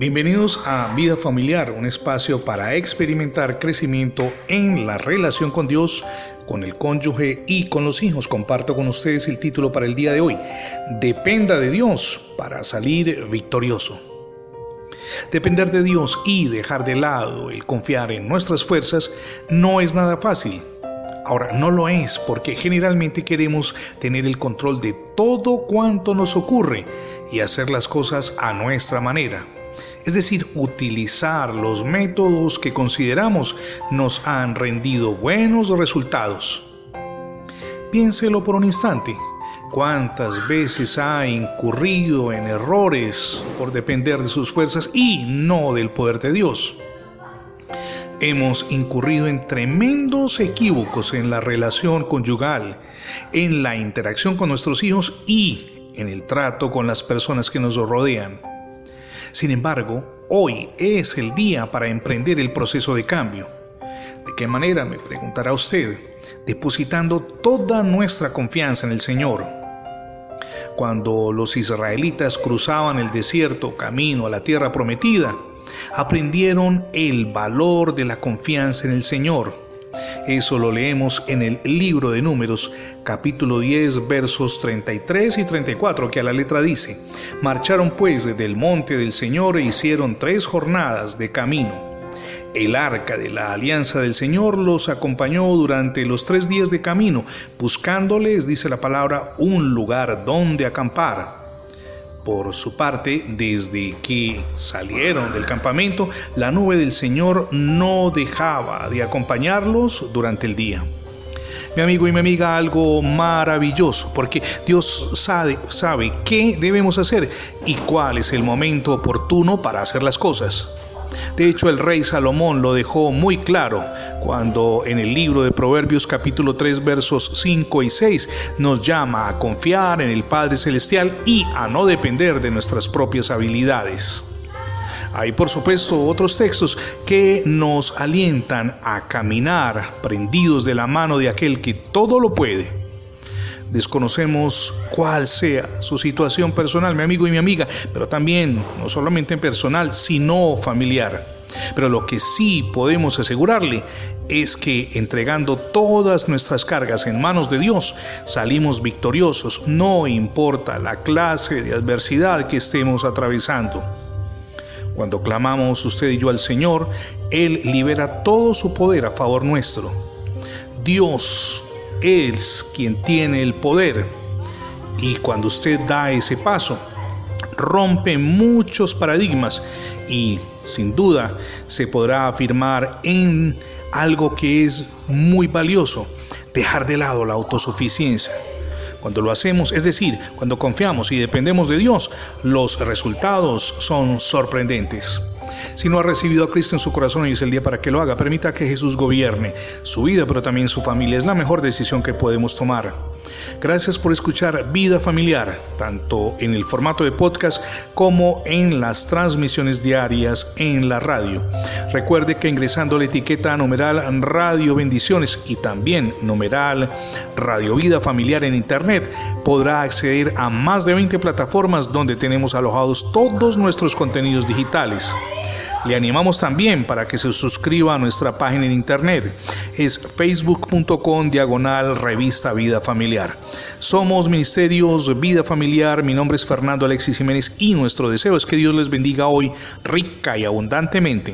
Bienvenidos a Vida Familiar, un espacio para experimentar crecimiento en la relación con Dios, con el cónyuge y con los hijos. Comparto con ustedes el título para el día de hoy. Dependa de Dios para salir victorioso. Depender de Dios y dejar de lado el confiar en nuestras fuerzas no es nada fácil. Ahora, no lo es porque generalmente queremos tener el control de todo cuanto nos ocurre y hacer las cosas a nuestra manera es decir, utilizar los métodos que consideramos nos han rendido buenos resultados. Piénselo por un instante. ¿Cuántas veces ha incurrido en errores por depender de sus fuerzas y no del poder de Dios? Hemos incurrido en tremendos equívocos en la relación conyugal, en la interacción con nuestros hijos y en el trato con las personas que nos rodean. Sin embargo, hoy es el día para emprender el proceso de cambio. ¿De qué manera? Me preguntará usted. Depositando toda nuestra confianza en el Señor. Cuando los israelitas cruzaban el desierto camino a la tierra prometida, aprendieron el valor de la confianza en el Señor eso lo leemos en el libro de números, capítulo 10, versos 33 y 34, que a la letra dice, Marcharon pues del monte del Señor e hicieron tres jornadas de camino. El arca de la alianza del Señor los acompañó durante los tres días de camino, buscándoles, dice la palabra, un lugar donde acampar. Por su parte, desde que salieron del campamento, la nube del Señor no dejaba de acompañarlos durante el día. Mi amigo y mi amiga, algo maravilloso, porque Dios sabe, sabe qué debemos hacer y cuál es el momento oportuno para hacer las cosas. De hecho, el rey Salomón lo dejó muy claro cuando en el libro de Proverbios capítulo 3 versos 5 y 6 nos llama a confiar en el Padre Celestial y a no depender de nuestras propias habilidades. Hay por supuesto otros textos que nos alientan a caminar prendidos de la mano de aquel que todo lo puede Desconocemos cuál sea su situación personal, mi amigo y mi amiga, pero también no solamente en personal, sino familiar. Pero lo que sí podemos asegurarle es que entregando todas nuestras cargas en manos de Dios, salimos victoriosos, no importa la clase de adversidad que estemos atravesando. Cuando clamamos usted y yo al Señor, Él libera todo su poder a favor nuestro. Dios es quien tiene el poder. Y cuando usted da ese paso, rompe muchos paradigmas y sin duda se podrá afirmar en algo que es muy valioso, dejar de lado la autosuficiencia. Cuando lo hacemos, es decir, cuando confiamos y dependemos de Dios, los resultados son sorprendentes. Si no ha recibido a Cristo en su corazón, hoy es el día para que lo haga. Permita que Jesús gobierne su vida, pero también su familia. Es la mejor decisión que podemos tomar. Gracias por escuchar Vida Familiar, tanto en el formato de podcast como en las transmisiones diarias en la radio. Recuerde que ingresando la etiqueta numeral Radio Bendiciones y también numeral Radio Vida Familiar en Internet, podrá acceder a más de 20 plataformas donde tenemos alojados todos nuestros contenidos digitales. Le animamos también para que se suscriba a nuestra página en internet. Es facebook.com diagonal revista Vida Familiar. Somos Ministerios Vida Familiar. Mi nombre es Fernando Alexis Jiménez y nuestro deseo es que Dios les bendiga hoy rica y abundantemente.